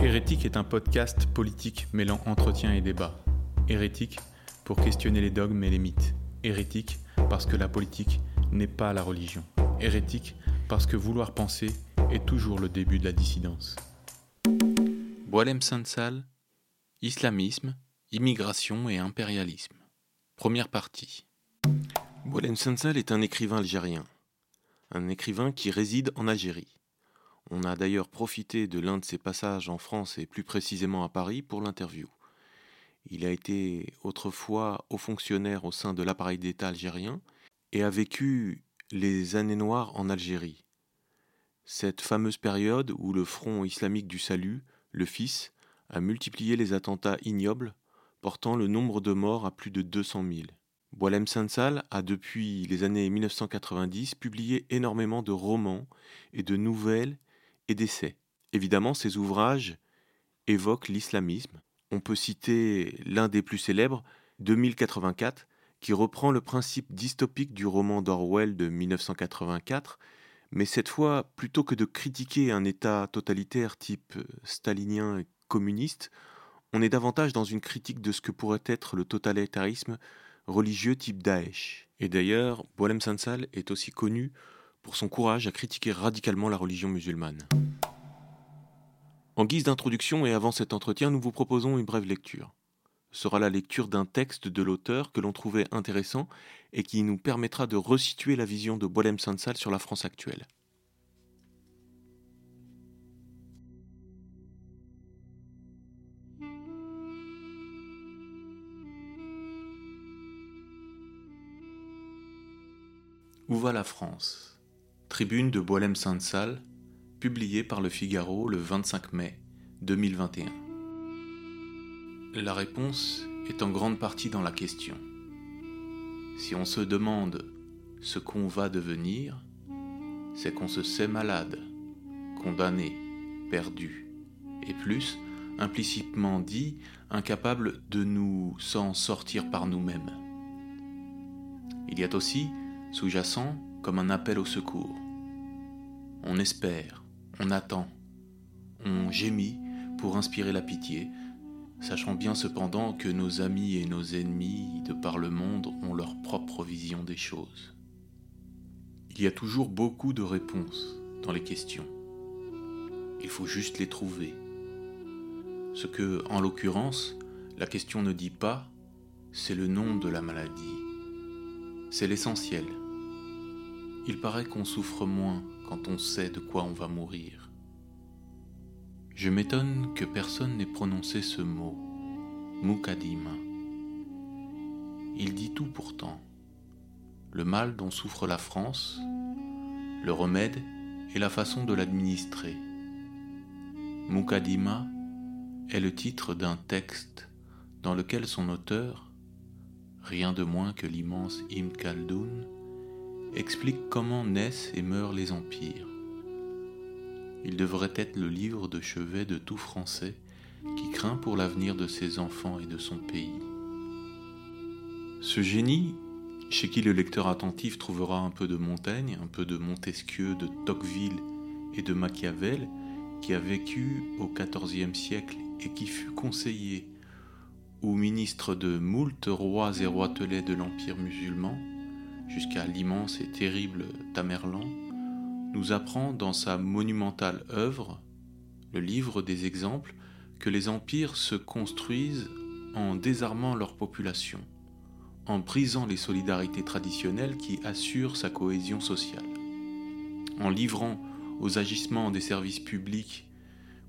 Hérétique est un podcast politique mêlant entretien et débat. Hérétique pour questionner les dogmes et les mythes. Hérétique parce que la politique n'est pas la religion. Hérétique parce que vouloir penser est toujours le début de la dissidence. Boalem Sansal, Islamisme, Immigration et Impérialisme. Première partie. Boalem Sansal est un écrivain algérien. Un écrivain qui réside en Algérie. On a d'ailleurs profité de l'un de ses passages en France et plus précisément à Paris pour l'interview. Il a été autrefois haut fonctionnaire au sein de l'appareil d'État algérien et a vécu les années noires en Algérie. Cette fameuse période où le Front islamique du salut, le Fils, a multiplié les attentats ignobles, portant le nombre de morts à plus de 200 000. Boalem Sansal a depuis les années 1990 publié énormément de romans et de nouvelles et d'essais. Évidemment, ces ouvrages évoquent l'islamisme. On peut citer l'un des plus célèbres, 2084, qui reprend le principe dystopique du roman d'Orwell de 1984, mais cette fois, plutôt que de critiquer un État totalitaire type stalinien et communiste, on est davantage dans une critique de ce que pourrait être le totalitarisme religieux type Daesh. Et d'ailleurs, Boalem Sansal est aussi connu pour son courage à critiquer radicalement la religion musulmane. En guise d'introduction et avant cet entretien, nous vous proposons une brève lecture. Ce sera la lecture d'un texte de l'auteur que l'on trouvait intéressant et qui nous permettra de resituer la vision de Boalem Sansal sur la France actuelle. Où va la France? Tribune de Boalem Sansal, publiée par Le Figaro le 25 mai 2021. La réponse est en grande partie dans la question. Si on se demande ce qu'on va devenir, c'est qu'on se sait malade, condamné, perdu, et plus, implicitement dit, incapable de nous s'en sortir par nous-mêmes. Il y a aussi, sous-jacent, comme un appel au secours. On espère, on attend, on gémit pour inspirer la pitié, sachant bien cependant que nos amis et nos ennemis de par le monde ont leur propre vision des choses. Il y a toujours beaucoup de réponses dans les questions. Il faut juste les trouver. Ce que, en l'occurrence, la question ne dit pas, c'est le nom de la maladie. C'est l'essentiel. Il paraît qu'on souffre moins quand on sait de quoi on va mourir. Je m'étonne que personne n'ait prononcé ce mot, Mukadima. Il dit tout pourtant. Le mal dont souffre la France, le remède et la façon de l'administrer. Mukadima est le titre d'un texte dans lequel son auteur, rien de moins que l'immense Ibn Khaldoun, explique comment naissent et meurent les empires. Il devrait être le livre de chevet de tout Français qui craint pour l'avenir de ses enfants et de son pays. Ce génie, chez qui le lecteur attentif trouvera un peu de Montaigne, un peu de Montesquieu, de Tocqueville et de Machiavel, qui a vécu au XIVe siècle et qui fut conseiller ou ministre de moult rois et roitelets de l'Empire musulman, jusqu'à l'immense et terrible Tamerlan, nous apprend dans sa monumentale œuvre, le livre des exemples, que les empires se construisent en désarmant leur population, en brisant les solidarités traditionnelles qui assurent sa cohésion sociale, en livrant aux agissements des services publics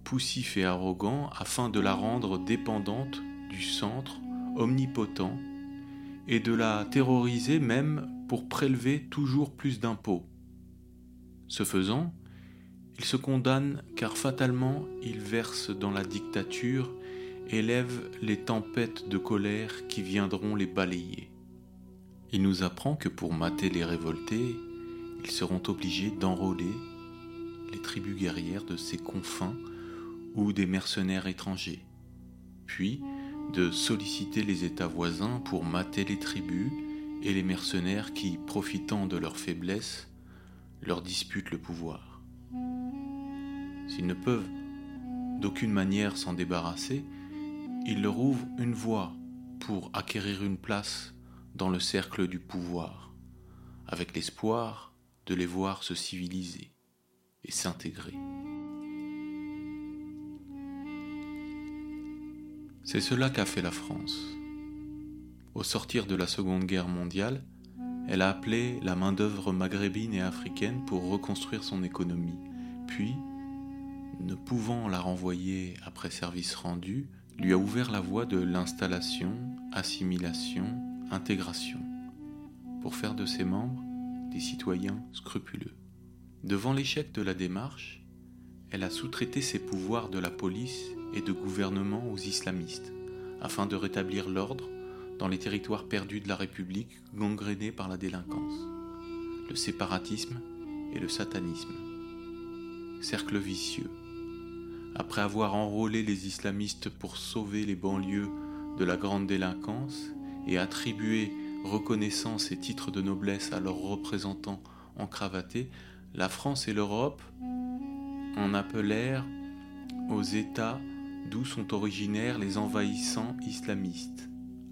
poussifs et arrogants afin de la rendre dépendante du centre omnipotent et de la terroriser même pour prélever toujours plus d'impôts. Ce faisant, il se condamne car fatalement il verse dans la dictature et lève les tempêtes de colère qui viendront les balayer. Il nous apprend que pour mater les révoltés, ils seront obligés d'enrôler les tribus guerrières de ces confins ou des mercenaires étrangers, puis de solliciter les États voisins pour mater les tribus et les mercenaires qui, profitant de leur faiblesse, leur disputent le pouvoir. S'ils ne peuvent d'aucune manière s'en débarrasser, il leur ouvre une voie pour acquérir une place dans le cercle du pouvoir, avec l'espoir de les voir se civiliser et s'intégrer. C'est cela qu'a fait la France. Au sortir de la Seconde Guerre mondiale, elle a appelé la main-d'œuvre maghrébine et africaine pour reconstruire son économie. Puis, ne pouvant la renvoyer après service rendu, lui a ouvert la voie de l'installation, assimilation, intégration, pour faire de ses membres des citoyens scrupuleux. Devant l'échec de la démarche, elle a sous-traité ses pouvoirs de la police et de gouvernement aux islamistes, afin de rétablir l'ordre dans les territoires perdus de la République gangrénés par la délinquance, le séparatisme et le satanisme. Cercle vicieux. Après avoir enrôlé les islamistes pour sauver les banlieues de la grande délinquance et attribuer reconnaissance et titres de noblesse à leurs représentants encravatés, la France et l'Europe en appelèrent aux États d'où sont originaires les envahissants islamistes.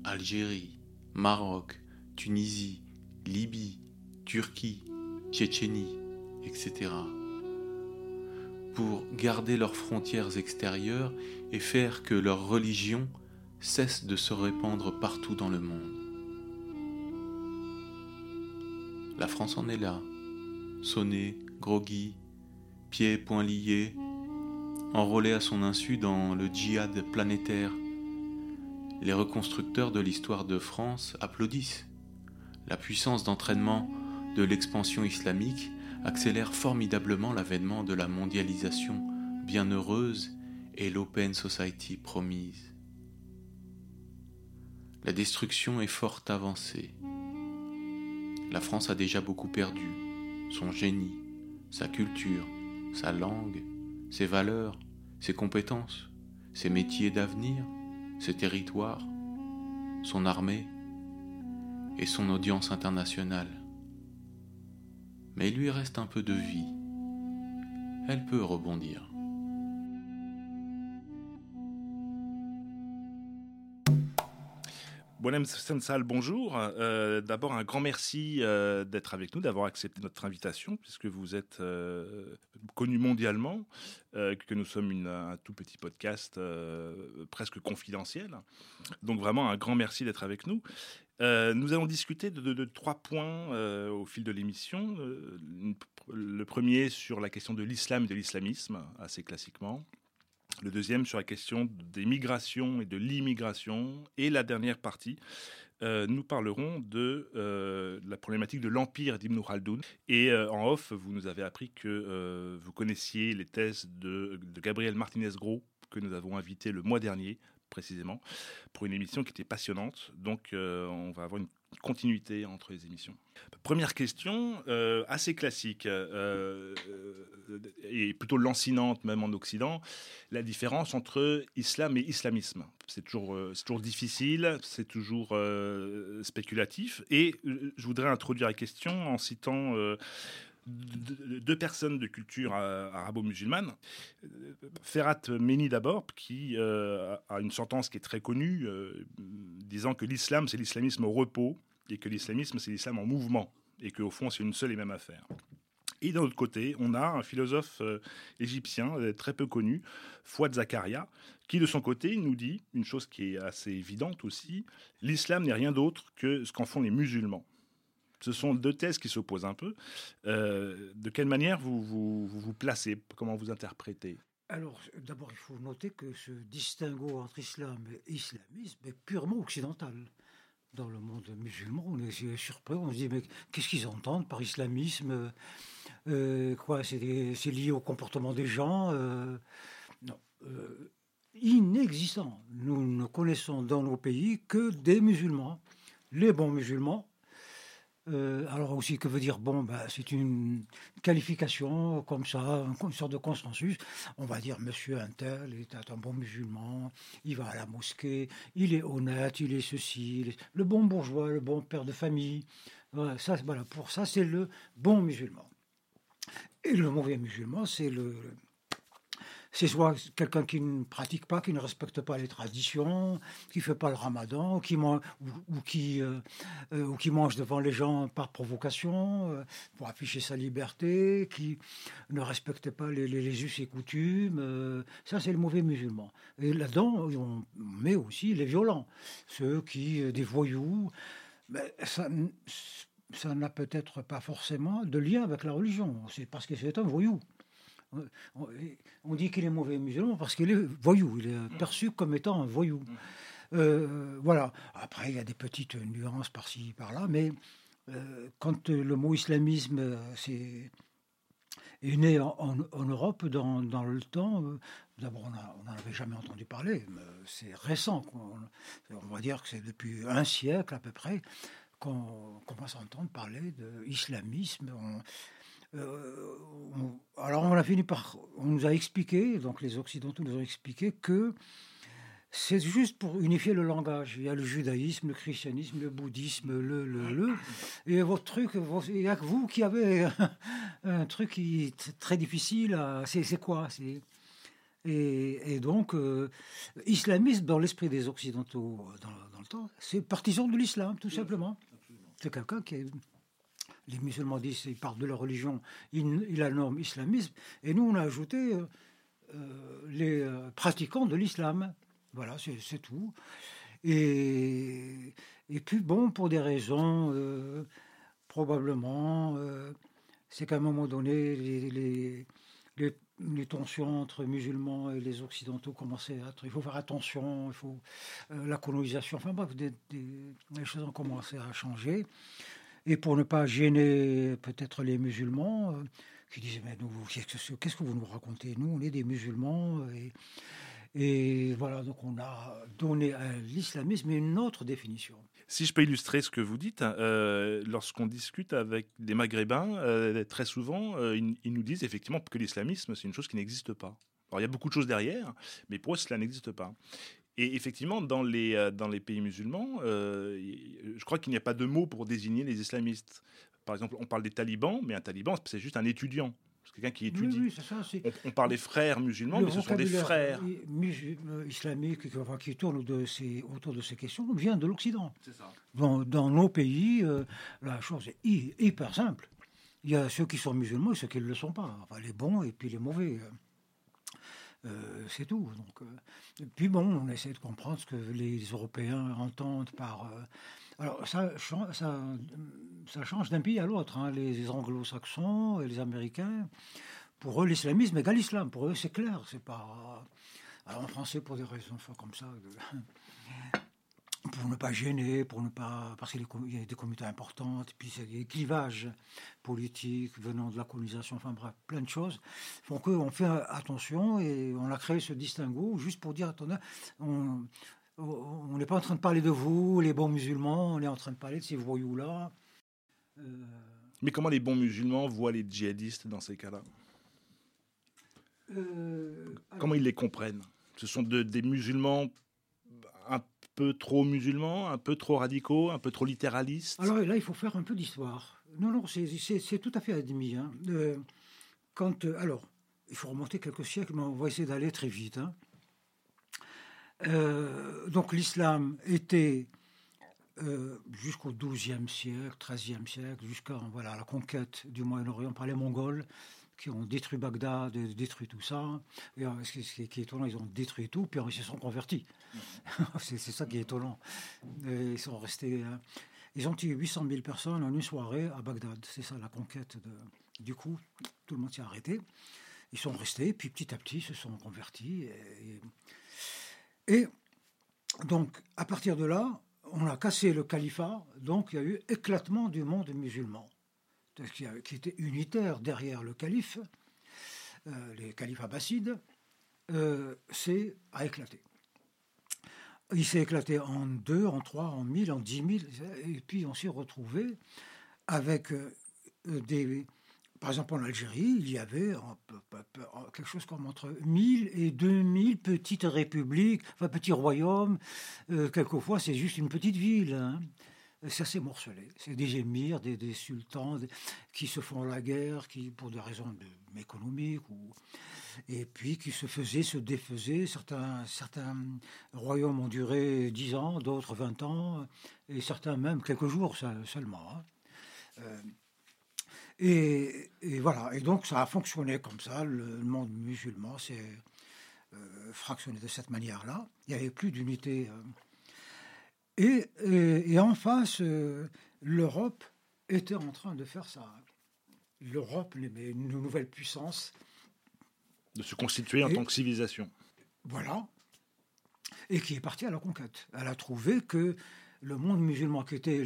Algérie, Maroc, Tunisie, Libye, Turquie, Tchétchénie, etc. Pour garder leurs frontières extérieures et faire que leur religion cesse de se répandre partout dans le monde. La France en est là, sonnée, groggy, pieds poings liés, enrôlée à son insu dans le djihad planétaire les reconstructeurs de l'histoire de France applaudissent. La puissance d'entraînement de l'expansion islamique accélère formidablement l'avènement de la mondialisation bienheureuse et l'open society promise. La destruction est fort avancée. La France a déjà beaucoup perdu son génie, sa culture, sa langue, ses valeurs, ses compétences, ses métiers d'avenir, ses territoires, son armée et son audience internationale. Mais il lui reste un peu de vie. Elle peut rebondir. Bonjour. Euh, d'abord, un grand merci euh, d'être avec nous, d'avoir accepté notre invitation, puisque vous êtes euh, connu mondialement, que nous sommes un tout petit podcast presque confidentiel. Donc, vraiment, un grand merci d'être avec nous. nous allons discuter de, trois points au fil de l'émission. le premier sur la question de l'islam et de l'islamisme, assez classiquement le deuxième sur la question des migrations et de l'immigration, et la dernière partie, euh, nous parlerons de euh, la problématique de l'empire d'Ibn Khaldoun. Et euh, en off, vous nous avez appris que vous connaissiez les thèses de, de Gabriel Martinez-Gros, que nous avons invité le mois dernier précisément, pour une émission qui était passionnante. Donc on va avoir une continuité entre les émissions. Première question, euh, assez classique, euh, euh, et plutôt lancinante même en Occident, la différence entre islam et islamisme. C'est toujours, c'est toujours difficile, c'est toujours spéculatif, et je voudrais introduire la question en citant deux personnes de culture arabo-musulmane. Ferhat Meni d'abord, qui a une sentence qui est très connue, disant que l'islam, c'est l'islamisme au repos, et que l'islamisme, c'est l'islam en mouvement, et qu'au fond, c'est une seule et même affaire. Et d'un autre côté, on a un philosophe euh, égyptien euh, très peu connu, Fouad Zakaria, qui de son côté nous dit une chose qui est assez évidente aussi, l'islam n'est rien d'autre que ce qu'en font les musulmans. Ce sont deux thèses qui s'opposent un peu. Euh, de quelle manière vous vous, placez? Comment vous interprétez? Alors, d'abord, il faut noter que ce distinguo entre islam et islamisme est purement occidental. Dans le monde musulman, on est surpris, on se dit mais qu'est-ce qu'ils entendent par islamisme? Euh, Quoi, c'est lié au comportement des gens? Euh, Non, euh, inexistant. Nous ne connaissons dans nos pays que des musulmans, les bons musulmans, euh, alors aussi, que veut dire bon ben, C'est une qualification comme ça, une sorte de consensus. On va dire Monsieur Intel est un bon musulman, il va à la mosquée, il est honnête, il est ceci, le bon bourgeois, le bon père de famille. Voilà pour ça, c'est le bon musulman. Et le mauvais musulman, c'est le, c'est soit quelqu'un qui ne pratique pas, qui ne respecte pas les traditions, qui fait pas le ramadan, qui ou, qui, euh, euh, ou qui mange devant les gens par provocation, euh, pour afficher sa liberté, qui ne respecte pas les, us et coutumes. ça, c'est le mauvais musulman. Et là-dedans, on met aussi les violents, ceux qui, des voyous. Ça, ça n'a peut-être pas forcément de lien avec la religion. C'est parce que c'est un voyou. On dit qu'il est mauvais musulman parce qu'il est voyou. Il est perçu comme étant un voyou. Euh, voilà. Après, il y a des petites nuances par-ci, par-là, mais euh, quand le mot islamisme euh, est, est né en, Europe dans, le temps, d'abord, on n'en avait jamais entendu parler. C'est récent. On, va dire que c'est depuis un siècle à peu près qu'on commence à entendre parler d'islamisme. Euh, alors on a fini par, on nous a expliqué, donc les Occidentaux nous ont expliqué que c'est juste pour unifier le langage. Il y a le judaïsme, le christianisme, le bouddhisme, le, le, le. Et votre truc, il n'y a que vous qui avez un, truc qui est très difficile. C'est quoi C'est et, et, donc, euh, islamisme dans l'esprit des Occidentaux dans, dans le temps, c'est partisan de l'islam, tout simplement. C'est quelqu'un qui est les musulmans disent qu'ils partent de leur religion, il, a la norme islamisme, et nous on a ajouté euh, euh, les euh, pratiquants de l'islam. Voilà, c'est tout. Et, puis bon, pour des raisons, probablement, c'est qu'à un moment donné, les, les, tensions entre musulmans et les occidentaux commençaient à être. Il faut faire attention, il faut la colonisation. Enfin bref, des, les choses ont commencé à changer. Et pour ne pas gêner peut-être les musulmans, euh, qui disaient Mais nous, qu'est-ce que vous nous racontez? Nous, on est des musulmans. Et, et voilà, donc on a donné à l'islamisme une autre définition. Si je peux illustrer ce que vous dites, euh, lorsqu'on discute avec des Maghrébins, euh, très souvent, ils, ils, nous disent effectivement que l'islamisme, c'est une chose qui n'existe pas. Alors il y a beaucoup de choses derrière, mais pour eux, cela n'existe pas. Et effectivement, dans les, euh, dans les pays musulmans, euh, je crois qu'il n'y a pas de mot pour désigner les islamistes. Par exemple, on parle des talibans, mais un taliban, c'est juste un étudiant. C'est quelqu'un qui étudie. Oui, ça, on, parle des frères musulmans, mais ce sont des frères. Euh, islamiques qui, tournent de ces, autour de ces questions vient de l'Occident. Dans, dans, nos pays, la chose est hyper simple. Il y a ceux qui sont musulmans et ceux qui ne le sont pas. Enfin, les bons et puis les mauvais. Euh, c'est tout. Donc, euh, puis bon, on essaie de comprendre ce que les Européens entendent par. Euh, alors ça, ça, change d'un pays à l'autre. Hein. Les Anglo-Saxons et les Américains, pour eux, l'islamisme égale l'islam. Pour eux, c'est clair. C'est pas. Alors en français, pour des raisons comme ça, pour ne pas gêner, pour ne pas parce qu'il y a des communautés importantes, puis il y a des clivages politiques venant de la colonisation, enfin bref, plein de choses. Font qu'on fait attention et on a créé ce distinguo juste pour dire attendez, on n'est pas en train de parler de vous, les bons musulmans, on est en train de parler de ces voyous-là. Euh, Mais comment les bons musulmans voient les djihadistes dans ces cas-là? Euh, Comment ils les comprennent? Ce sont des musulmans un peu trop musulmans, un peu trop radicaux, un peu trop littéralistes Alors là, il faut faire un peu d'histoire. Non, non, c'est tout à fait admis. Hein. Euh, quand, euh, alors, il faut remonter quelques siècles, mais on va essayer d'aller très vite. Hein. Euh, donc l'islam était jusqu'au XIIe siècle, XIIIe siècle, jusqu'à voilà, la conquête du Moyen-Orient par les Mongols, qui ont détruit Bagdad, détruit tout ça. Et euh, ce, qui, est étonnant, ils ont détruit tout, puis ils se sont convertis. c'est ça qui est étonnant. ils sont restés. Euh, ils ont tué 800 000 personnes en une soirée à Bagdad. C'est ça la conquête. De, du coup, tout le monde s'est arrêté. Ils sont restés, puis petit à petit, ils se sont convertis. et donc, à partir de là, on a cassé le califat, donc il y a eu éclatement du monde musulman qui était unitaire derrière le calife, euh, les califes abbassides, euh, à éclater. Il s'est éclaté en deux, en trois, en mille, en dix mille, et puis on s'est retrouvé avec euh, des... Par exemple, en Algérie, il y avait quelque chose comme entre 1000 et 2000 petites républiques, enfin petits royaumes. quelquefois, c'est juste une petite ville. Hein. C'est assez morcelé. C'est des émirs, des, sultans qui se font la guerre, qui pour des raisons économiques, ou, et puis qui se faisaient, se défaisaient. Certains, certains royaumes ont duré 10 ans, d'autres 20 ans, et certains même quelques jours seulement. Hein. Euh, et, voilà, et donc ça a fonctionné comme ça. Le monde musulman s'est euh, fractionné de cette manière-là. Il n'y avait plus d'unité. Euh, et, en face, euh, l'Europe était en train de faire ça. L'Europe, une nouvelle puissance. De se constituer en tant que civilisation. Voilà. Et qui est partie à la conquête. Elle a trouvé que le monde musulman, qui était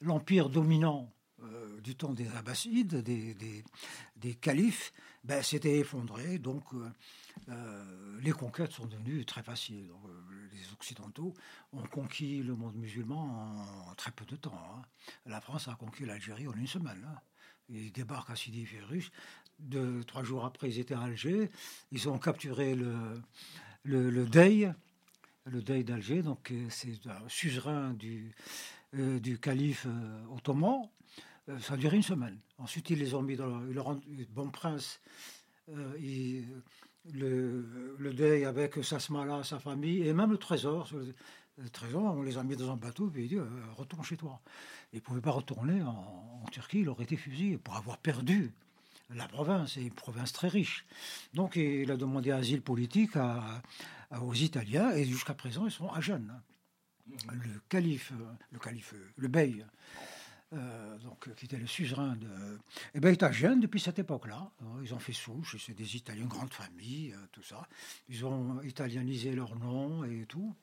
l'empire dominant euh, du temps des Abbassides, des, des, califes, ben, s'était effondré. Donc, euh, euh, les conquêtes sont devenues très faciles. les Occidentaux ont conquis le monde musulman en, très peu de temps. Hein. La France a conquis l'Algérie en une semaine. Hein. Ils débarquent à Sidi Ferruch. Deux, trois jours après, ils étaient à Alger. Ils ont capturé le, le, le Dey, le Dey d'Alger. Donc, c'est un suzerain du, du calife ottoman. Euh, ça a duré une semaine. Ensuite, ils les ont mis dans le, Bon Prince. Euh, le, le, deuil avec Sasmala, sa famille, et même le trésor. Le, trésor, on les a mis dans un bateau, et il dit euh, Retourne chez toi. Il ne pouvait pas retourner en, Turquie, il aurait été fusillé pour avoir perdu la province, une province très riche. Donc il a demandé asile politique aux Italiens, et jusqu'à présent, ils sont à Gênes. Le calife, le calife, le bey, euh, donc, qui était le suzerain de. Eh bien, il jeune depuis cette époque-là. Ils ont fait souche, c'est des Italiens, grande famille, euh, tout ça. Ils ont italianisé leur nom et tout.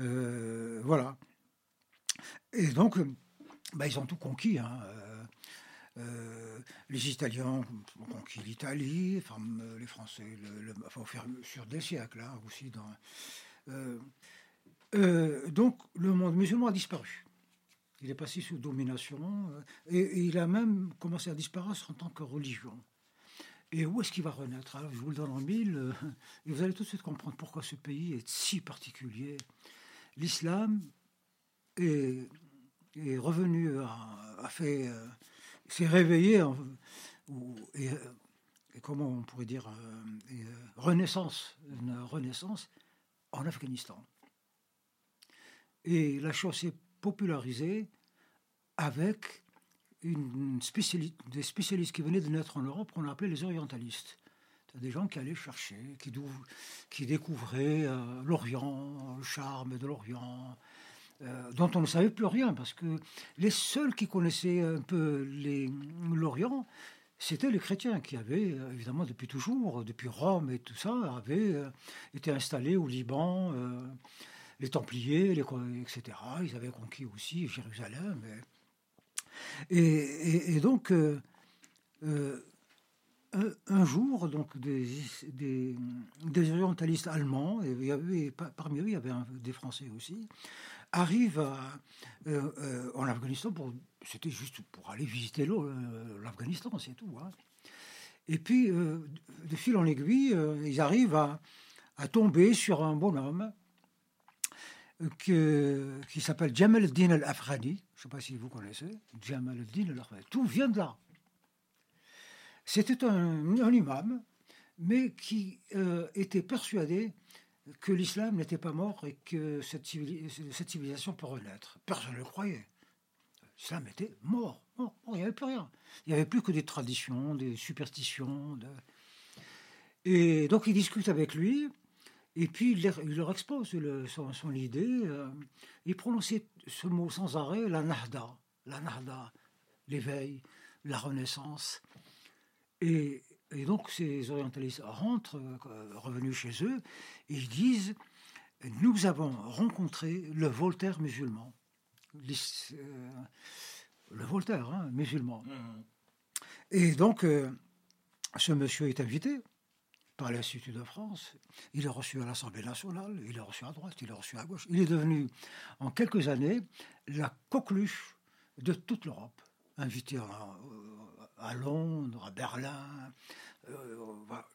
Euh, voilà. Et donc, ben, ils ont tout conquis. Hein. les Italiens ont conquis l'Italie, enfin, les Français, le, enfin, au fur sur des siècles hein, aussi. Donc, le monde musulman a disparu. Il est passé sous domination euh, et, il a même commencé à disparaître en tant que religion. Et où est-ce qu'il va renaître Je vous le donne en mille euh, et vous allez tout de suite comprendre pourquoi ce pays est si particulier. L'islam est, revenu, a, fait, euh, s'est réveillé, et, comment on pourrait dire, renaissance, une renaissance en Afghanistan. Et la chose s'est popularisé avec des spécialistes qui venaient de naître en Europe qu'on appelait les orientalistes. Des gens qui allaient chercher, qui, qui découvraient euh, l'Orient, le charme de l'Orient, euh, dont on ne savait plus rien, parce que les seuls qui connaissaient un peu l'Orient, c'était les chrétiens qui avaient, euh, évidemment, depuis toujours, depuis Rome et tout ça, avaient été installés au Liban les Templiers, les, etc. Ils avaient conquis aussi Jérusalem. Et, donc, euh, euh, un, jour, donc des, orientalistes allemands, et il y avait, parmi eux, il y avait des Français aussi, arrivent euh, en Afghanistan pour. C'était juste pour aller visiter l'Afghanistan, c'est tout. Hein. Et puis, de fil en aiguille, ils arrivent à tomber sur un bonhomme qui s'appelle Jamal al-Din al-Afghani. Je ne sais pas si vous connaissez. Al-Afghani. Tout vient de là. C'était un, imam, mais qui euh, était persuadé que l'islam n'était pas mort et que cette, civilisation peut renaître. Personne ne le croyait. L'islam était mort. il n'y avait plus rien. Il n'y avait plus que des traditions, des superstitions. Et donc il discute avec lui. Et puis il leur expose son, idée. Euh, il prononçait ce mot sans arrêt, la nahda, la nahda, l'éveil, la renaissance. Et, donc ces orientalistes rentrent, euh, revenus chez eux, et ils disent, nous avons rencontré le Voltaire musulman. Euh, le Voltaire, hein, musulman. Mmh. Et donc, ce monsieur est invité par l'Institut de France. Il est reçu à l'Assemblée nationale, il est reçu à droite, il est reçu à gauche. Il est devenu, en quelques années, la coqueluche de toute l'Europe. Invité à, Londres, à Berlin, euh,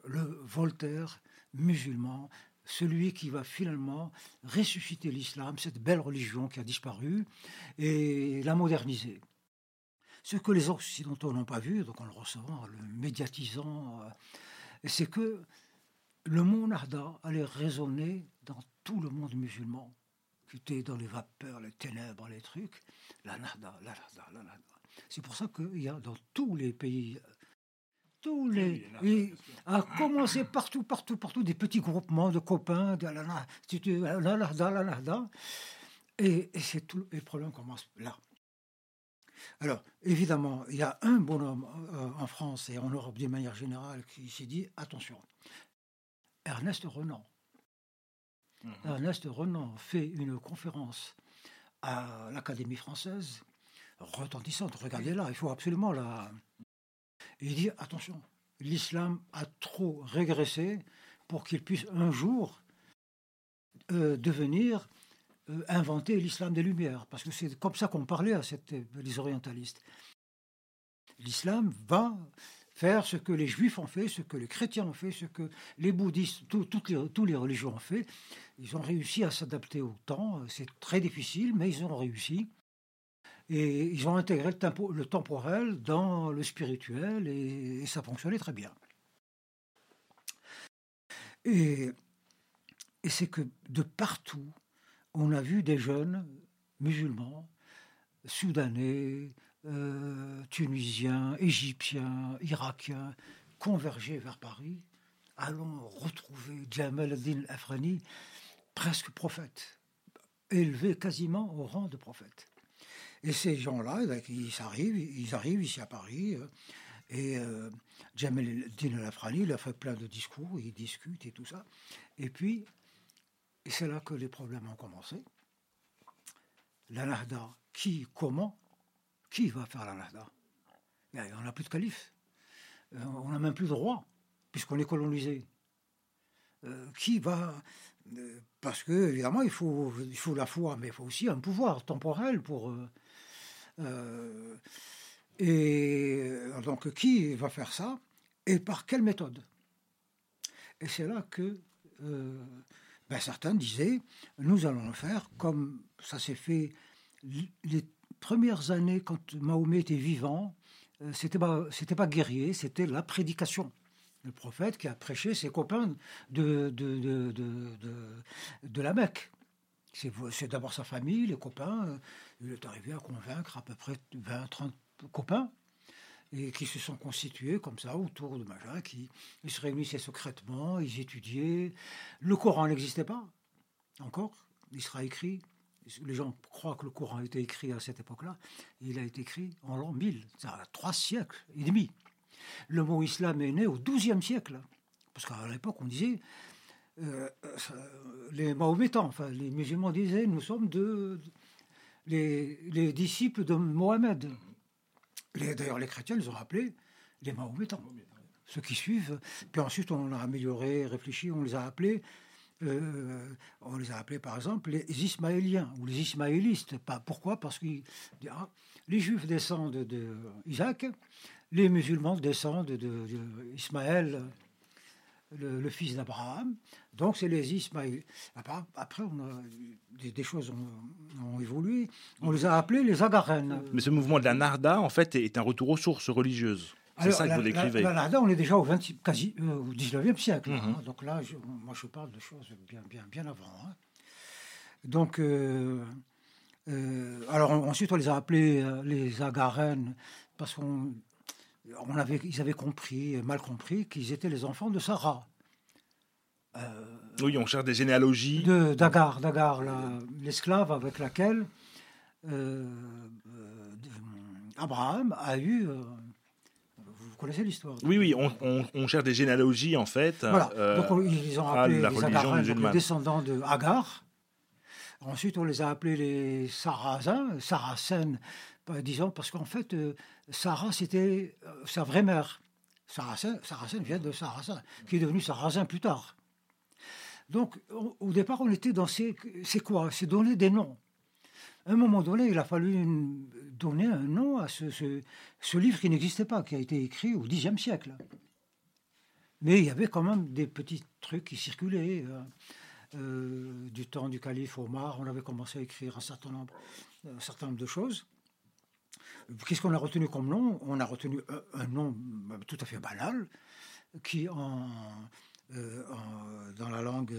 le Voltaire musulman, celui qui va finalement ressusciter l'islam, cette belle religion qui a disparu, et la moderniser. Ce que les Occidentaux n'ont pas vu, donc en le recevant, en le médiatisant, euh, c'est que le mot Narda allait résonner dans tout le monde musulman, qui était dans les vapeurs, les ténèbres, les trucs. La Narda, la Narda, la Narda. C'est pour ça qu'il y a dans tous les pays tous les, et à commencer partout, partout, partout, des petits groupements de copains, de la, la, et, et c'est tout, et le problème commence là. Alors, évidemment, il y a un bonhomme euh, en France et en Europe d'une manière générale qui s'est dit attention, Ernest Renan. Mhm. Ernest Renan fait une conférence à l'Académie française, retentissante, regardez-la, il faut absolument la, il dit attention, l'islam a trop régressé pour qu'il puisse un jour euh, devenir inventer l'islam des Lumières, parce que c'est comme ça qu'on parlait à cette, les orientalistes. L'islam va faire ce que les juifs ont fait, ce que les chrétiens ont fait, ce que les bouddhistes, toutes les, toutes les religions ont fait. Ils ont réussi à s'adapter au temps. C'est très difficile, mais ils ont réussi. Et ils ont intégré le, temporel dans le spirituel et, ça fonctionnait très bien. Et, c'est que de partout, on a vu des jeunes musulmans, soudanais, euh, tunisiens, égyptiens, irakiens, converger vers Paris. Allons retrouver Jamal ad-Din Afrani, presque prophète, élevé quasiment au rang de prophète. Et ces gens-là, eh ben, ils arrivent, ils arrivent ici à Paris. Euh, et euh, Jamel El Afrani, a fait plein de discours, il discute et tout ça. Et puis, c'est là que les problèmes ont commencé. La Nahda, qui, comment, qui va faire la Nahda On n'a plus de calife. Euh, on n'a même plus de roi, puisqu'on est colonisé. qui va. parce que, évidemment, il faut, il faut la foi, mais il faut aussi un pouvoir temporel pour. Euh, et euh, donc, qui va faire ça et par quelle méthode? Et c'est là que euh, ben, certains disaient nous allons le faire comme ça s'est fait les premières années quand Mahomet était vivant. C'était pas, c'était pas guerrier, c'était la prédication le prophète qui a prêché ses copains de, de, de, de, de la Mecque. C'est d'abord sa famille, les copains. Euh, il est arrivé à convaincre à peu près 20-30 copains et qui se sont constitués comme ça autour de Maja, qui ils se réunissaient secrètement, ils étudiaient. Le Coran n'existait pas encore, il sera écrit. Les gens croient que le Coran a été écrit à cette époque-là. Il a été écrit en l'an 1000, ça a trois siècles et demi. Le mot islam est né au XIIe siècle, parce qu'à l'époque on disait euh, les Mahométans, enfin les musulmans disaient, nous sommes de, les, disciples de Mohamed. D'ailleurs, les chrétiens les ont appelés les Mahométans, ceux qui suivent. Puis ensuite, on a amélioré, réfléchi, on les a appelés. Euh, on les a appelés par exemple les Ismaéliens ou les Ismaélistes. Pourquoi? Parce que ah, les Juifs descendent d'Isaac, les musulmans descendent. De, le, fils d'Abraham. Donc c'est les Ismaël. Après, on a, des, choses ont, évolué. On les a appelés les Agarènes. Mais ce mouvement de la Narda, en fait, est un retour aux sources religieuses. C'est ça que vous décrivez. La, Narda, on est déjà au, 20, quasi, euh, au 19e siècle. Hein. Mhm. Donc là, moi, je parle de choses bien, bien, bien avant. Hein. Donc, euh, euh, alors ensuite, on les a appelés les Agarènes parce qu'on on avait, ils avaient compris, mal compris, qu'ils étaient les enfants de Sarah. Euh, oui, on cherche des généalogies. De Dagar, Dagar, l'esclave avec laquelle euh, euh, Abraham a eu. vous connaissez l'histoire Oui, oui, on, cherche des généalogies en fait. Voilà. Donc ils ont appelé les descendants de Agar. Ensuite, on les a appelés les Sarrasins, Saracènes, disons, parce qu'en fait, euh, Sarah, c'était euh, sa vraie mère. Saracen, vient de Saracen, qui est devenu Saracen plus tard. Donc, au, départ, on était dans ces. C'est quoi? C'est donner des noms. À un moment donné, il a fallu donner un nom à ce, livre qui n'existait pas, qui a été écrit au Xe siècle. Mais il y avait quand même des petits trucs qui circulaient. du temps du calife Omar, on avait commencé à écrire un certain nombre de choses. Qu'est-ce qu'on a retenu comme nom? On a retenu un, nom tout à fait banal, qui en, dans la langue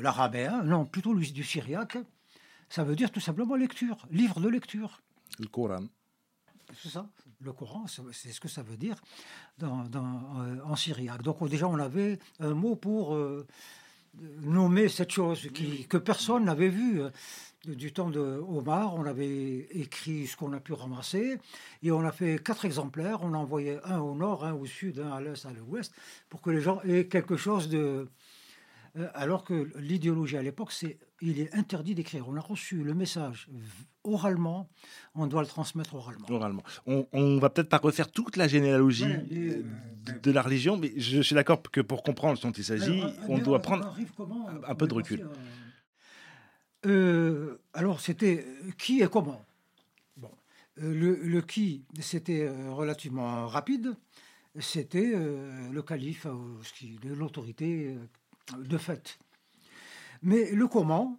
l'arabéen, non, plutôt du syriaque, ça veut dire tout simplement lecture, livre de lecture. Le Coran. C'est ça, le Coran, c'est ce que ça veut dire dans, euh, en syriaque. Donc déjà, on avait un mot pour euh, nommer cette chose qui, que personne n'avait vue. Du temps de Omar, on avait écrit ce qu'on a pu ramasser et on a fait quatre exemplaires. On a envoyé un au nord, un au sud, un à l'est, un à l'ouest, pour que les gens aient quelque chose de, alors que l'idéologie à l'époque, c'est il est interdit d'écrire. On a reçu le message oralement, on doit le transmettre oralement. Oralement. On, on va peut-être pas refaire toute la généalogie de, la religion, mais je suis d'accord que pour comprendre ce dont il s'agit, on doit prendre un peu de recul. Euh, alors, c'était qui et comment? Bon. Euh, le, le, qui, c'était relativement rapide. C'était le calife, l'autorité de fait. Mais le comment,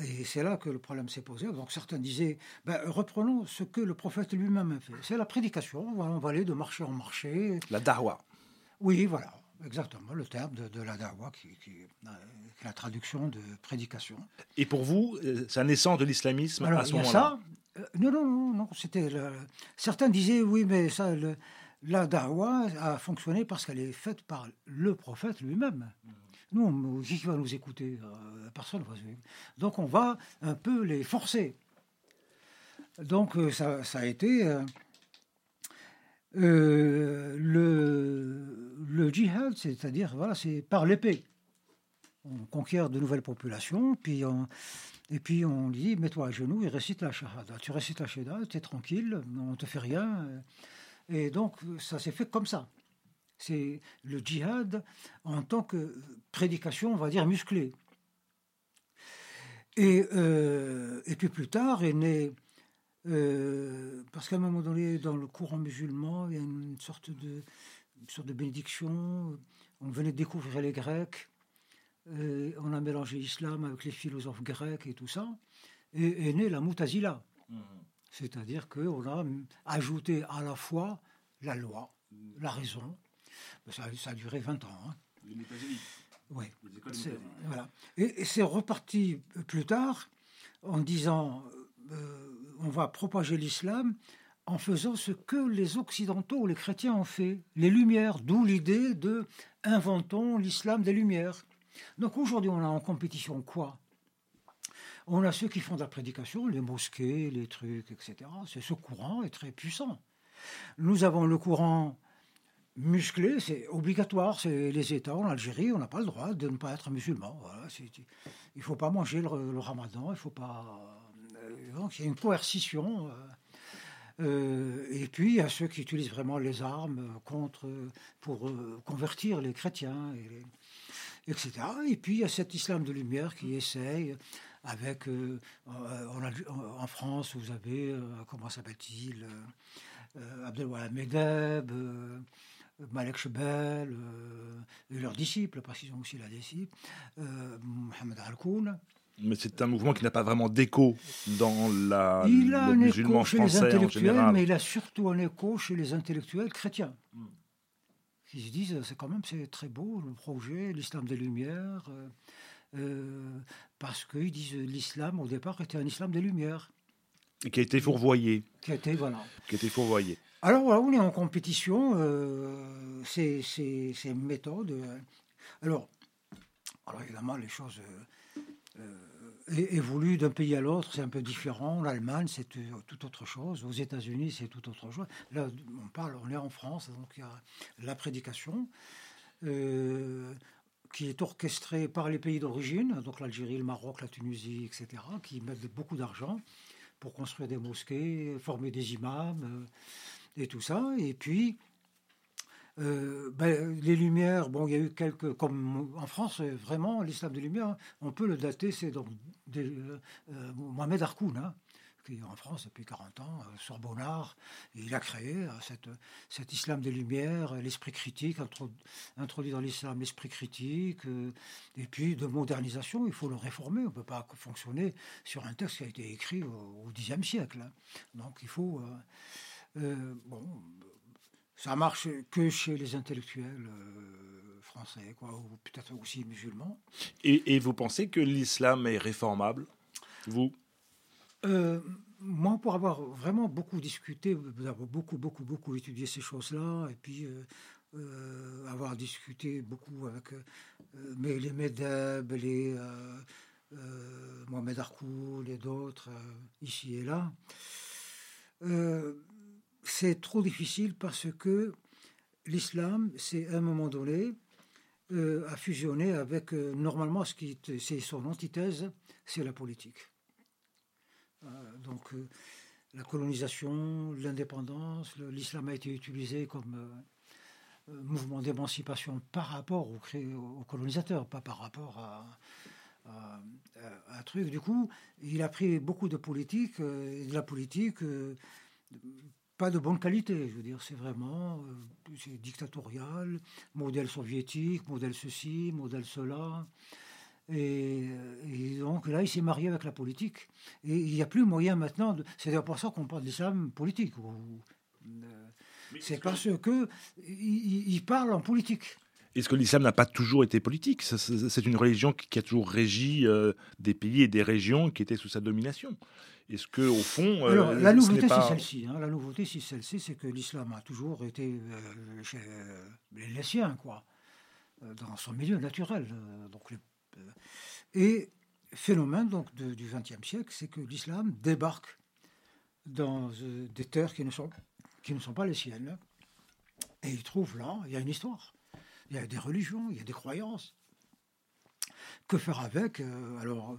et c'est là que le problème s'est posé. Donc certains disaient, ben, reprenons ce que le prophète lui-même a fait. C'est la prédication, on va aller de marché en marché. La darwa. Oui, voilà, exactement, le terme de, la darwa, qui, est la traduction de prédication. Et pour vous, euh, c'est la naissance de l'islamisme à ce moment-là euh, Non, non, non, non c'était... Certains disaient, oui, mais ça, la darwa a fonctionné parce qu'elle est faite par le prophète lui-même. Nous, qui va nous écouter euh, Personne. Donc on va un peu les forcer. Donc euh, ça, a été euh, le, le djihad, c'est-à-dire voilà, c'est par l'épée. On conquiert de nouvelles populations, puis on, et puis on dit mets-toi à genoux et récite la shahada. Tu récites la shahada, tu es tranquille, on ne te fait rien. Et donc ça s'est fait comme ça. C'est le djihad en tant que prédication, on va dire, musclée. Et, euh, puis plus tard est né, euh, parce qu'à un moment donné, dans le courant musulman, il y a une sorte de, sorte de bénédiction. On venait de découvrir les Grecs, euh, on a mélangé l'islam avec les philosophes grecs et tout ça, et est né la mutazila. Mmh. C'est-à-dire qu'on a ajouté à la fois la loi, la raison, ça, a duré 20 ans. Hein. Oui. Voilà. Et, c'est reparti plus tard en disant euh, on va propager l'islam en faisant ce que les Occidentaux, les chrétiens ont fait, les Lumières, d'où l'idée de inventons l'islam des Lumières. Donc aujourd'hui, on a en compétition quoi? On a ceux qui font de la prédication, les mosquées, les trucs, etc. C'est ce courant est très puissant. Nous avons le courant musclé, c'est obligatoire. C'est les États en Algérie, on n'a pas le droit de ne pas être musulman. il ne faut pas manger le, ramadan, il faut pas. Euh, donc il y a une coercition. Euh, euh, et puis il y a ceux qui utilisent vraiment les armes contre, pour convertir les chrétiens, etc. Et puis il y a cet islam de lumière qui essaye avec, en, France, vous avez, comment s'appelle-t-il, Abdelwahab Medeb, Malek Shebel euh, et leurs disciples, parce qu'ils ont aussi la disciple, euh, Mohamed Al-Koun. Mais c'est un mouvement qui n'a pas vraiment d'écho dans la, il a le un écho chez les intellectuels, mais il a surtout un écho chez les intellectuels chrétiens. Qui se disent, c'est quand même c'est très beau le projet, l'islam des Lumières, euh, euh parce qu'ils disent l'islam au départ était un islam des Lumières. Et qui a été fourvoyé. Qui a été, voilà. Qui a été fourvoyé. Alors voilà, on est en compétition, euh, c'est une méthode. Euh. Alors, alors, évidemment, les choses évoluent d'un pays à l'autre, c'est un peu différent. En Allemagne, c'est tout autre chose. Aux États-Unis, c'est tout autre chose. Là, on parle, on est en France, donc il y a la prédication. Qui est orchestrée par les pays d'origine, donc l'Algérie, le Maroc, la Tunisie, etc., qui mettent beaucoup d'argent pour construire des mosquées, former des imams et tout ça. Et puis, euh, ben, les Lumières, bon, il y a eu quelques, comme en France, vraiment, l'islam des Lumières, on peut le dater, c'est donc euh, Mohamed Harkoun, hein, qui est en France depuis 40 ans, Sorbonnard. il a créé cette, cet islam des Lumières, l'esprit critique, introduit dans l'islam l'esprit critique, et puis de modernisation, il faut le réformer. On ne peut pas fonctionner sur un texte qui a été écrit au Xe siècle. Hein. Donc il faut... bon, ça marche que chez les intellectuels français, ou peut-être aussi musulmans. Et, vous pensez que l'islam est réformable, vous? Euh, Moi, pour avoir vraiment beaucoup discuté, beaucoup, beaucoup, beaucoup étudié ces choses-là, et puis euh, euh, avoir discuté beaucoup avec les Medeb, les Mohamed Arkoul et d'autres, ici et là, c'est trop difficile parce que l'islam, c'est à un moment donné, a fusionné avec, normalement, ce qui c'est son antithèse, c'est la politique. Euh, donc, la colonisation, l'indépendance, l'islam a été utilisé comme mouvement d'émancipation par rapport aux, colonisateurs, pas par rapport à, un truc. Du coup, il a pris beaucoup de politique, et de la politique pas de bonne qualité. Je veux dire, c'est vraiment euh, dictatorial, modèle soviétique, modèle ceci, modèle cela. Et, donc là, il s'est marié avec la politique. Et il n'y a plus moyen maintenant. De... C'est d'ailleurs pour ça qu'on parle d'islam politique. Euh, c'est parce que il, parle en politique. Est-ce que l'islam n'a pas toujours été politique? C'est une religion qui a toujours régi euh, des pays et des régions qui étaient sous sa domination. Est-ce que au fond, euh, Alors, la nouveauté, c'est celle-ci. Hein. la nouveauté, c'est celle-ci, c'est que l'islam a toujours été euh, chez euh, les siens, quoi, dans son milieu naturel. donc, et phénomène donc du XXe siècle, c'est que l'islam débarque dans des terres qui ne sont qui ne sont pas les siennes, et il trouve là, il y a une histoire, il y a des religions, il y a des croyances. Que faire avec Alors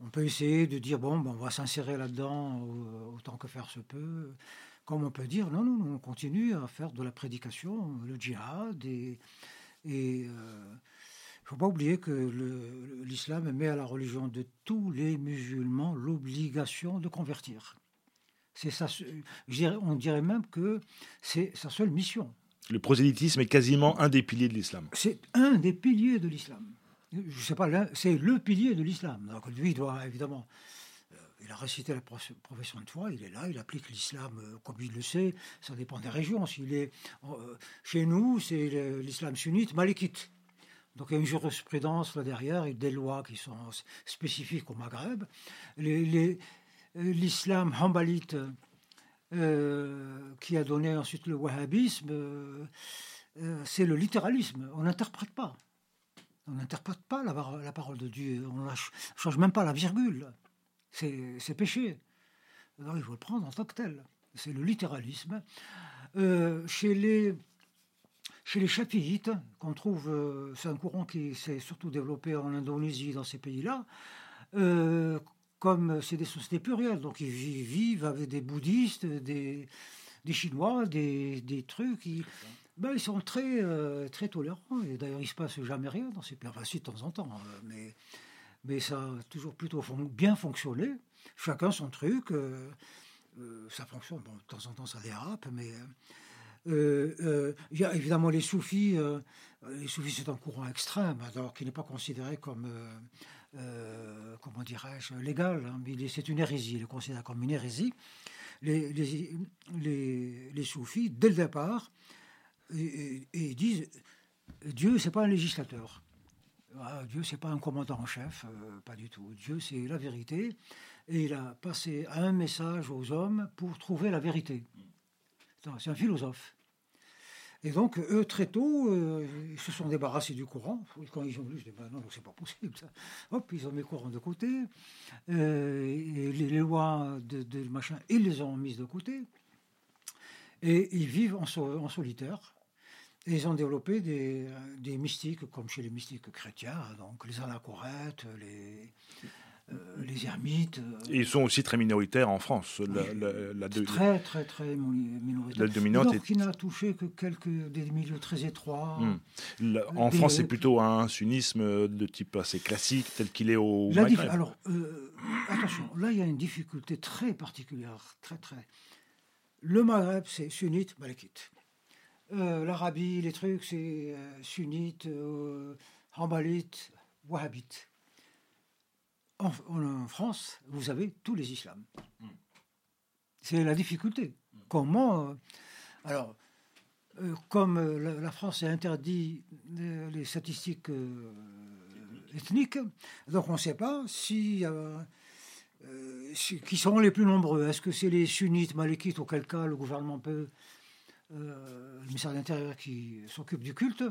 on peut essayer de dire, bon, ben, on va s'insérer là-dedans autant que faire se peut. Comme on peut dire, non, non, on continue à faire de la prédication, le djihad. Et il ne faut pas oublier que l'islam met à la religion de tous les musulmans l'obligation de convertir. C'est on dirait même que c'est sa seule mission. Le prosélytisme est quasiment un des piliers de l'islam. C'est un des piliers de l'islam je sais pas, c'est le pilier de l'islam. Donc lui, il doit évidemment, euh, il a récité la profession de foi, il est là, il applique l'islam euh, comme il le sait. Ça dépend des régions. S'il est euh, chez nous, c'est l'islam sunnite, malikite. Donc il y a une jurisprudence là derrière et des lois qui sont spécifiques au Maghreb. L'islam hambalite qui a donné ensuite le wahhabisme, c'est le littéralisme. On n'interprète pas. On n'interprète pas la, parole de Dieu, on ne change même pas la virgule. C'est péché. Il faut le prendre en tant que tel. C'est le littéralisme. Euh, chez les chez les chapiites, qu'on trouve, euh, c'est un courant qui s'est surtout développé en Indonésie, dans ces pays-là, euh, comme c'est des sociétés plurielles, donc ils vivent avec des bouddhistes, des, des Chinois, des, des trucs. Ben, ils sont très, euh, très tolérants. Et d'ailleurs, il ne se passe jamais rien dans ces pays. Enfin, si, de temps en temps. Hein, mais, mais ça a toujours plutôt bien fonctionné. Chacun son truc. Ça fonctionne. Bon, de temps en temps, ça dérape. Mais il y a évidemment les soufis. les soufis, c'est un courant extrême, alors qui n'est pas considéré comme. comment dirais-je, légal, hein, c'est une hérésie, il est considéré comme une hérésie. Les, soufis, dès le départ, et, disent Dieu, c'est pas un législateur. Ah, Dieu, c'est pas un commandant en chef, euh, pas du tout. Dieu, c'est la vérité. Et il a passé un message aux hommes pour trouver la vérité. C'est un philosophe. Et donc, eux, très tôt, euh, ils se sont débarrassés du courant. Quand ils ont lu, je dis, ben non, c'est pas possible. Ça. Hop, ils ont mis le courant de côté. Euh, et les, lois de, machin, ils les ont mises de côté. Et ils vivent en, solitaire ils ont développé des, des, mystiques, comme chez les mystiques chrétiens, donc les anachorètes, les, les ermites. Et ils sont aussi très minoritaires en France. La, très, très, très minoritaire. La dominante donc, qui n'a touché que quelques des milieux très étroits. Hmm. en France, c'est plutôt un sunnisme de type assez classique, tel qu'il est au Maghreb. Alors, attention, là, il y a une difficulté très particulière, très, très. Le Maghreb, c'est sunnite, malékite. L'Arabie, les trucs, c'est sunnite, hanbalite, wahhabite en, France, vous avez tous les islams. C'est la difficulté. Comment. Euh, alors, euh, comme euh, la, France a interdit les statistiques ethniques, donc on ne sait pas si. qui sont les plus nombreux Est-ce que c'est les sunnites, malékites, auquel cas le gouvernement peut, le ministère de l'Intérieur qui s'occupe du culte,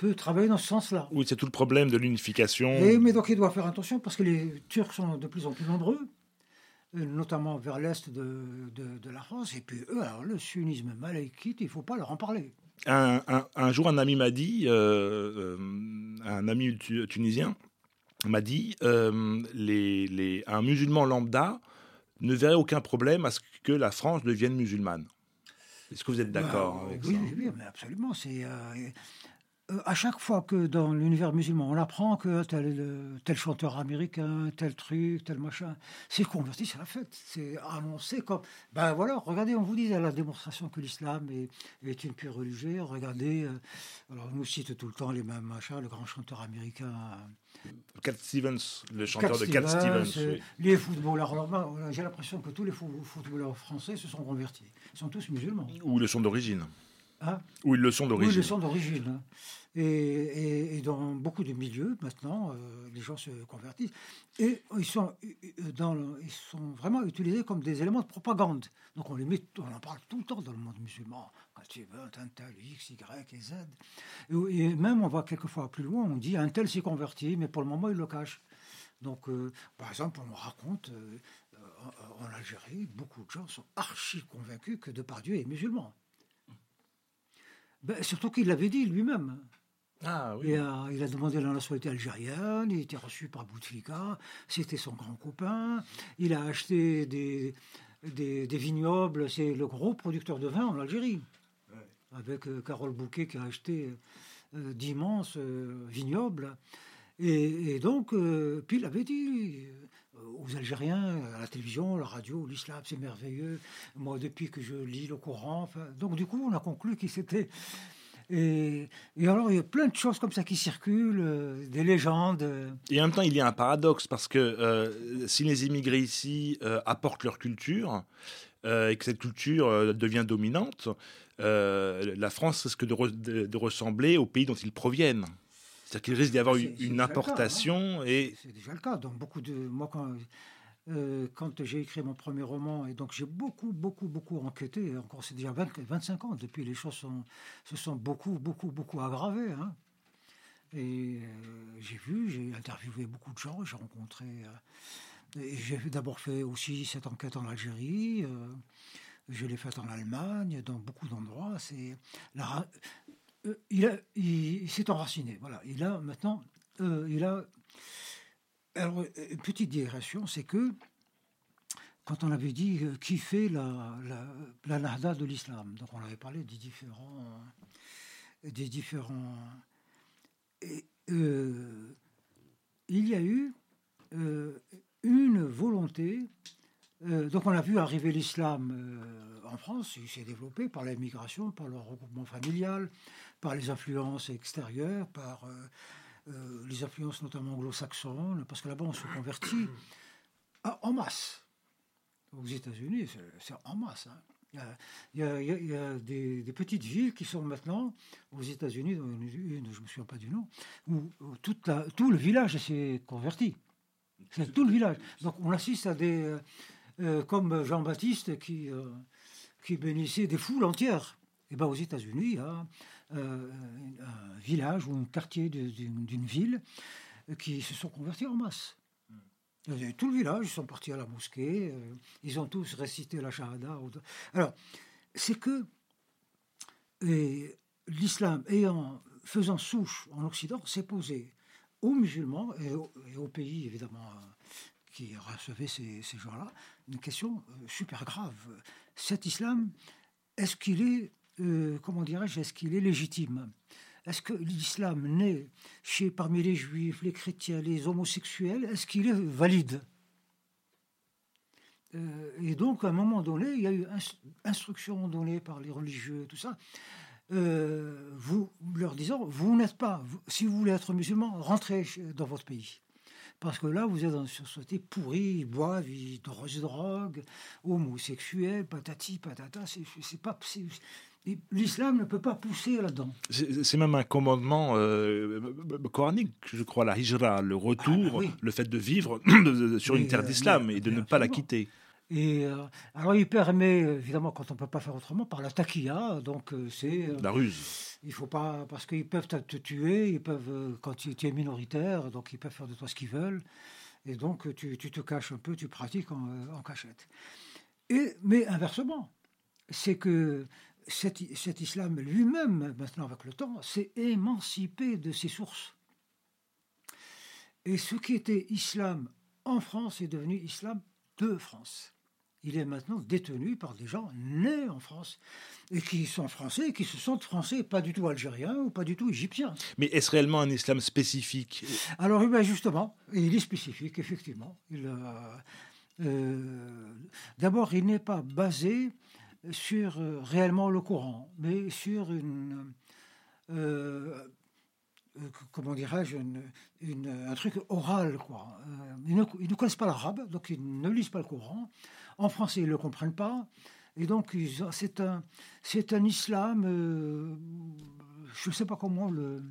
peut travailler dans ce sens-là. Oui, c'est tout le problème de l'unification. Mais donc il doit faire attention parce que les Turcs sont de plus en plus nombreux, euh, notamment vers l'est de, de, la France. Et puis eux, alors le sunnisme malékite, il ne faut pas leur en parler. Un, un, jour, un ami m'a dit, euh, euh, un ami tunisien m'a dit, les, les, un musulman lambda ne verrait aucun problème à ce que la France devienne musulmane. Est-ce que vous êtes d'accord avec oui, ça Oui, mais absolument. C'est euh, à chaque fois que dans l'univers musulman, on apprend que tel, tel, chanteur américain, tel truc, tel machin, c'est converti, c'est la fête. C'est annoncé comme. Ben voilà, regardez, on vous dit la démonstration que l'islam est, est, une pure religion. Regardez, euh, alors on nous cite tout le temps les mêmes machins, le grand chanteur américain. Cat Stevens, le chanteur de Cat Stevens. Euh, les footballeurs, j'ai l'impression que tous les footballeurs français se sont convertis. Ils sont tous musulmans. Ou le sont d'origine. Hein? Ou ils le sont d'origine. Oui, ils le sont d'origine. Et, dans beaucoup de milieux, maintenant, euh, les gens se convertissent. Et ils sont, euh, ils sont vraiment utilisés comme des éléments de propagande. Donc on les met, on en parle tout le temps dans le monde musulman. Quand tu veux, un tel X, Y et Z. Et, même, on va quelquefois plus loin, on dit un tel s'est converti, mais pour le moment, il le cache. Donc, euh, par exemple, on me raconte, en Algérie, beaucoup de gens sont archi convaincus que Depardieu est musulman. Ben, surtout qu'il l'avait dit lui-même. Ah, oui. Euh, il a demandé la nationalité algérienne, il a été reçu par Bouteflika, c'était son grand copain. Il a acheté des, des, vignobles, c'est le gros producteur de vin en Algérie. Avec euh, Carole Bouquet qui a acheté euh, d'immenses vignobles. Et, donc, puis il avait dit aux Algériens, à la télévision, la radio, l'islam, c'est merveilleux. Moi, depuis que je lis le Coran, donc du coup, on a conclu qu'il s'était et, alors, il y a plein de choses comme ça qui circulent, euh, des légendes. Et en même temps, il y a un paradoxe, parce que euh, si les immigrés ici euh, apportent leur culture, et que cette culture devient dominante, la France risque de, de, ressembler au pays dont ils proviennent. C'est-à-dire qu'il risque d'y avoir une, hein. importation. et... C'est déjà le cas. Donc, beaucoup de... Moi, quand euh, quand j'ai écrit mon premier roman, et donc j'ai beaucoup, beaucoup, beaucoup enquêté, encore c'est déjà 25 ans, depuis les choses se sont beaucoup, beaucoup, beaucoup aggravées. Hein. Et euh, j'ai vu, j'ai interviewé beaucoup de gens, j'ai rencontré. Euh, j'ai d'abord fait aussi cette enquête en Algérie, je l'ai faite en Allemagne, dans beaucoup d'endroits. C'est il, il s'est enraciné. Voilà, il a maintenant, il a alors, une petite digression, c'est que quand on avait dit euh, qui fait la, la, nahda de l'islam, donc on avait parlé des différents. Des différents euh, il y a eu euh, une volonté. donc on a vu arriver l'islam en France, il s'est développé par l'immigration, par le regroupement familial, par les influences extérieures, par euh, les influences notamment anglo-saxonnes, parce que là-bas on se convertit en masse. Aux États-Unis, c'est en masse. Hein. Il, y a, des, petites villes qui sont maintenant aux États-Unis, une, je ne me souviens pas du nom, où, tout le village s'est converti. C'est tout le village. Donc on assiste à des. Euh, euh, comme Jean-Baptiste qui, qui bénissait des foules entières. Et bien aux États-Unis, il euh, un village ou un quartier d'une ville qui se sont convertis en masse. Tout le village, ils sont partis à la mosquée, euh, ils ont tous récité la shahada. Alors, c'est que l'islam ayant faisant souche en Occident s'est posé aux musulmans et aux, pays évidemment qui recevait ces, gens-là, une question super grave. Cet islam, est-ce qu'il est, comment dirais-je, est-ce qu'il est légitime? Est-ce que l'islam naît chez, parmi les juifs, les chrétiens, les homosexuels Est-ce qu'il est valide? Euh, Et donc, à un moment donné, il y a eu instruction donnée par les religieux, tout ça. Euh, vous leur disant, vous n'êtes pas, si vous voulez être musulman, rentrez dans votre pays. Parce que là, vous êtes dans une société pourrie, ils boivent, ils drogue, homosexuels, patati, patata. C'est pas, L'islam ne peut pas pousser là-dedans. C'est même un commandement euh, coranique, je crois, la hijra, le retour, ah, bah le fait de vivre sur une terre d'islam et de ne pas la quitter. Et euh, alors, il permet, évidemment, quand on ne peut pas faire autrement, par la taquilla, donc euh, c'est... la ruse. Il faut pas... Parce qu'ils peuvent te tuer, ils peuvent, quand tu, es minoritaire, donc ils peuvent faire de toi ce qu'ils veulent. Et donc, tu, te caches un peu, tu pratiques en, en cachette. Et, mais inversement, c'est que cet, islam lui-même, maintenant avec le temps, s'est émancipé de ses sources. Et ce qui était islam en France est devenu islam de France. Il est maintenant détenu par des gens nés en France et qui sont français et qui se sentent français, pas du tout algériens ou pas du tout égyptiens. Mais est-ce réellement un islam spécifique? Alors, ben justement, il est spécifique, effectivement. Euh, euh, d'abord, il n'est pas basé sur euh, réellement le Coran, mais sur une, euh, euh, comment dirais-je, un truc oral. Quoi. ils, ne, connaissent pas l'arabe, donc ils ne lisent pas le Coran. En français, ils ne le comprennent pas. Et donc, c'est un, un islam, je ne sais pas comment le,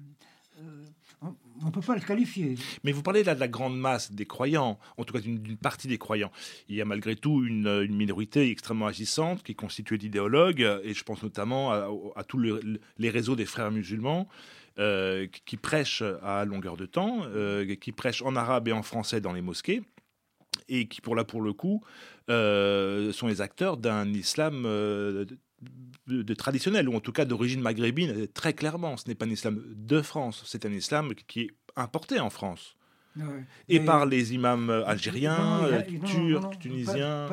on ne peut pas le qualifier. Mais vous parlez là de la grande masse des croyants, en tout cas d'une partie des croyants. Il y a malgré tout une, minorité extrêmement agissante qui est constituée d'idéologues, et je pense notamment à, tous les réseaux des frères musulmans. Euh, qui prêchent à longueur de temps, euh, qui prêchent en arabe et en français dans les mosquées, et qui, pour là, pour le coup, euh, sont les acteurs d'un islam de, traditionnel, ou en tout cas d'origine maghrébine, très clairement. Ce n'est pas un islam de France, c'est un islam qui est importé en France. Et par les imams algériens, turcs, tunisiens,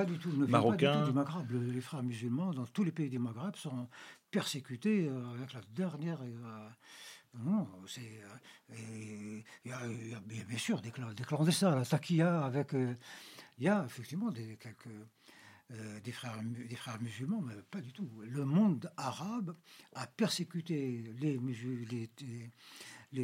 marocains. Les frères musulmans dans tous les pays du Maghreb sont persécutés euh, avec la dernière. Euh, non, c'est. Il y, a bien sûr des, des clandestins, la taquilla avec. Il y a effectivement des, quelques euh, des, frères, des frères musulmans, mais pas du tout. Le monde arabe a persécuté les, les, les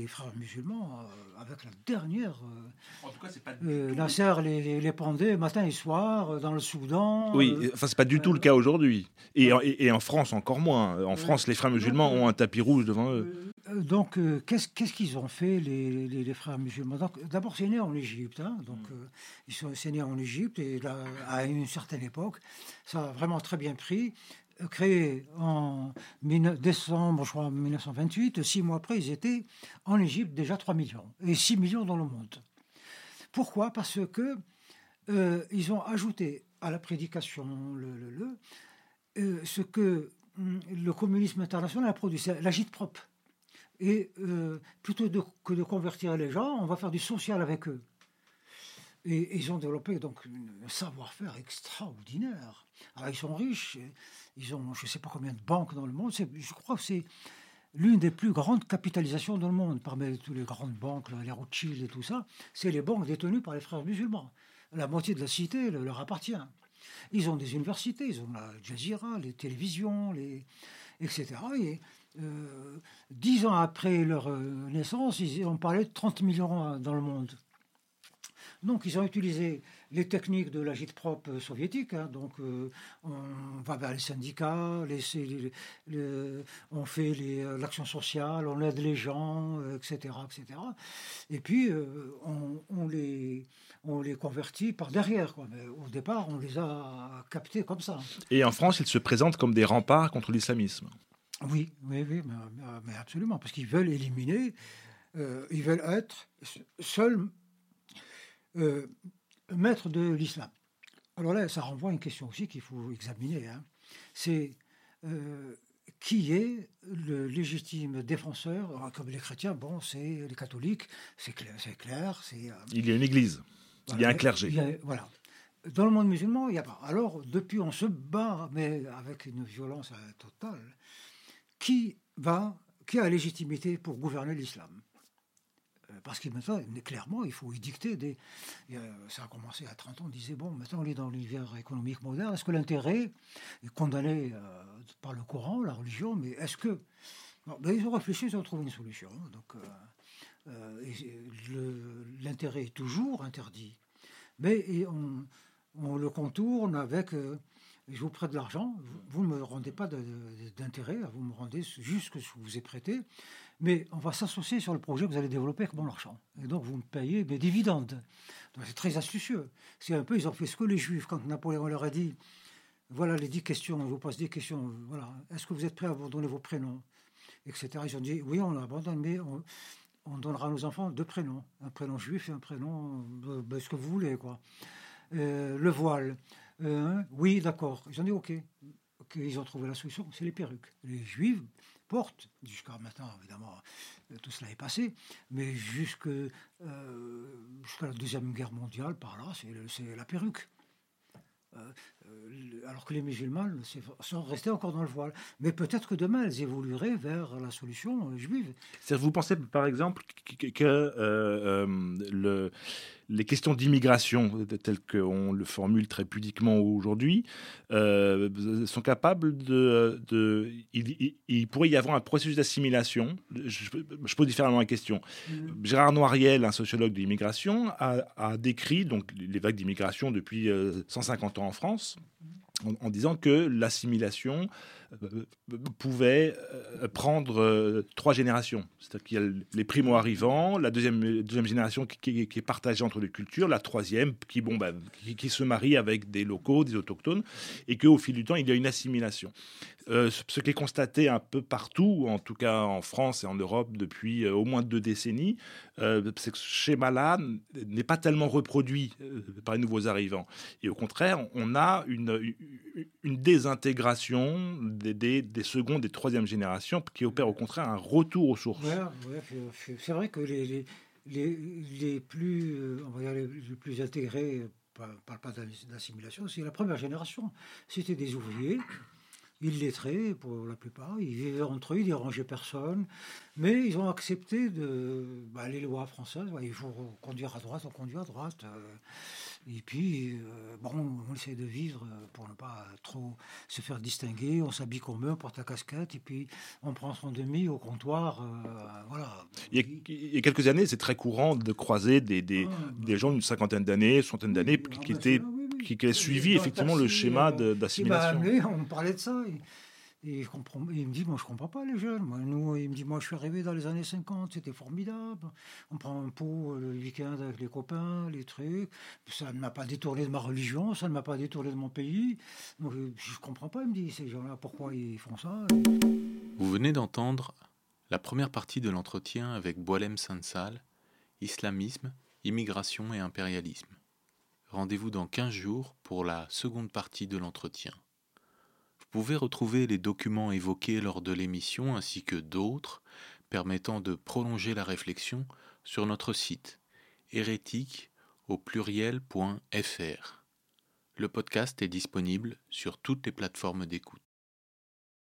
frères musulmans euh, avec la dernière. Euh, en tout cas, c'est pas. Euh, les, les, pendait matin et soir dans le Soudan. Oui, enfin, c'est pas du tout le cas aujourd'hui. Et, et, en France, encore moins. En France, les frères musulmans ont un tapis rouge devant eux. donc, qu'est-ce qu'est-ce qu'ils ont fait, les, les, frères musulmans? D'abord, c'est né en Égypte. Hein, donc, mm. ils sont c'est né en Égypte et là, à une certaine époque, ça a vraiment très bien pris créé en décembre, je crois, 1928. Six mois après, ils étaient en Égypte déjà 3 millions et 6 millions dans le monde. Pourquoi? Parce que euh, ils ont ajouté à la prédication le, le, euh, ce que hum, le communisme international a produit, c'est l'agite propre. Et euh, plutôt que de convertir les gens, on va faire du social avec eux. Et, ils ont développé donc un savoir-faire extraordinaire. Alors ils sont riches, ils ont je ne sais pas combien de banques dans le monde. Je crois que c'est l'une des plus grandes capitalisations dans le monde, parmi toutes les grandes banques, les Rothschild et tout ça. C'est les banques détenues par les frères musulmans. La moitié de la cité leur appartient. Ils ont des universités, ils ont la Jazeera, les télévisions, etc. Et euh, dix ans après leur euh, naissance, ils ont parlé de 30 millions dans le monde. Donc ils ont utilisé les techniques de l'agite-propre soviétique. Hein. donc euh, on va vers les syndicats, on fait euh, l'action sociale, on aide les gens, etc., euh, etc. Et puis on, les, on les convertit par derrière. Mais au départ, on les a captés comme ça. Et en France, ils se présentent comme des remparts contre l'islamisme. Oui, oui, oui, mais, absolument, parce qu'ils veulent éliminer, ils veulent être seuls euh, maître de l'islam. Alors là, ça renvoie à une question aussi qu'il faut examiner. Hein. C'est euh, qui est le légitime défenseur Comme les chrétiens, bon, c'est les catholiques, c'est clair. c'est clair Il y a une église. il y a un clergé. Il y a- voilà. Dans le monde musulman, il n'y a pas. Alors, depuis, on se bat, mais avec une violence euh, totale. Qui va, qui a la légitimité pour gouverner l'islam? Euh, Parce que maintenant, clairement, il faut y dicter des. euh, ça a commencé à 30 ans. On disait bon, maintenant on est dans l'univers économique moderne. Est-ce que l'intérêt est condamné euh, par le Coran, la religion Mais est-ce que ben, ils ont réfléchi, ils ont trouvé une solution. Donc, euh, euh, l'intérêt est toujours interdit, mais on, le contourne avec euh, je vous prête de l'argent, vous ne me rendez pas d'intérêt, vous me rendez juste ce que je vous ai prêté, mais on va s'associer sur le projet que vous allez développer avec mon argent. Et donc vous me payez des dividendes. Donc c'est très astucieux. C'est un peu, ils ont fait ce que les Juifs, quand Napoléon leur a dit, voilà les dix questions, je vous pose dix questions, voilà, est-ce que vous êtes prêts à abandonner vos prénoms? Etc. Ils ont dit, oui, on abandonne, mais on, on donnera à nos enfants deux prénoms, un prénom juif et un prénom, euh, ben, ce que vous voulez, quoi. Euh, le voile, euh, oui, d'accord. Ils ont dit. Ok, Ils ont trouvé la solution, c'est les perruques. Les juifs jusqu'à maintenant, évidemment, euh, tout cela est passé, mais euh, jusqu'à la Deuxième Guerre mondiale, par là, c'est la perruque. Euh, alors que les musulmans sont restés encore dans le voile. Mais peut-être que demain, elles évolueraient vers la solution euh, juive. Vous pensez par exemple que, euh, euh, le- les questions d'immigration, telles qu'on le formule très pudiquement aujourd'hui, euh, sont capables de... de il, il- il pourrait y avoir un processus d'assimilation? Je, je pose différemment la question. Gérard Noiriel, un sociologue de l'immigration, a, a décrit donc, les vagues d'immigration depuis euh, 150 ans en France, en, disant que l'assimilation pouvait euh, prendre euh, trois générations. C'est-à-dire qu'il y a les primo-arrivants, la deuxième, deuxième génération qui, est partagée entre les cultures, la troisième qui, bon, bah, qui, se marie avec des locaux, des autochtones, et qu'au fil du temps, il y a une assimilation. Euh, ce qui est constaté un peu partout, en tout cas en France et en Europe depuis euh, au moins deux décennies, euh, c'est que ce schéma-là n'est pas tellement reproduit euh, par les nouveaux arrivants. Et au contraire, on a une, une désintégration des, des, des secondes et troisième générations qui opère au contraire un retour aux sources. C'est- vrai que les, les, les, plus, euh, on va dire les, plus intégrés, euh, ne parle pas d'ass- d'assimilation, c'est la première génération. C'était des ouvriers, illettrés pour la plupart, ils vivaient entre eux, ils dérangeaient personne, mais ils ont accepté de, bah, les lois françaises. ouais, il faut conduire à droite, on conduit à droite. euh, et puis, euh, bon, on essaie de vivre pour ne pas trop se faire distinguer. On s'habille comme eux, on porte la casquette, et puis on prend son demi au comptoir. euh, voilà. Il y, a, il y a quelques années, c'est très courant de croiser des, des, Ah, des gens d'une cinquantaine d'années, soixantaine d'années, qui, ah, bah, étaient oui. Qui, qui avaient suivi effectivement le schéma euh, d'assimilation. on me parlait de ça. Et, et je comprends, il me dit, moi je comprends pas les jeunes. Moi, nous, il me dit, moi je suis arrivé dans les années 50, c'était formidable. On prend un pot euh, le week-end avec les copains, les trucs. Ça ne m'a pas détourné de ma religion, ça ne m'a pas détourné de mon pays. Donc je comprends pas, il me dit, ces gens-là, pourquoi ils font ça Vous venez d'entendre la première partie de l'entretien avec Boalem Sansal, Islamisme, immigration et impérialisme. Rendez-vous dans 15 jours pour la seconde partie de l'entretien. Vous pouvez retrouver les documents évoqués lors de l'émission ainsi que d'autres permettant de prolonger la réflexion sur notre site hérétique au pluriel.fr. Le podcast est disponible sur toutes les plateformes d'écoute.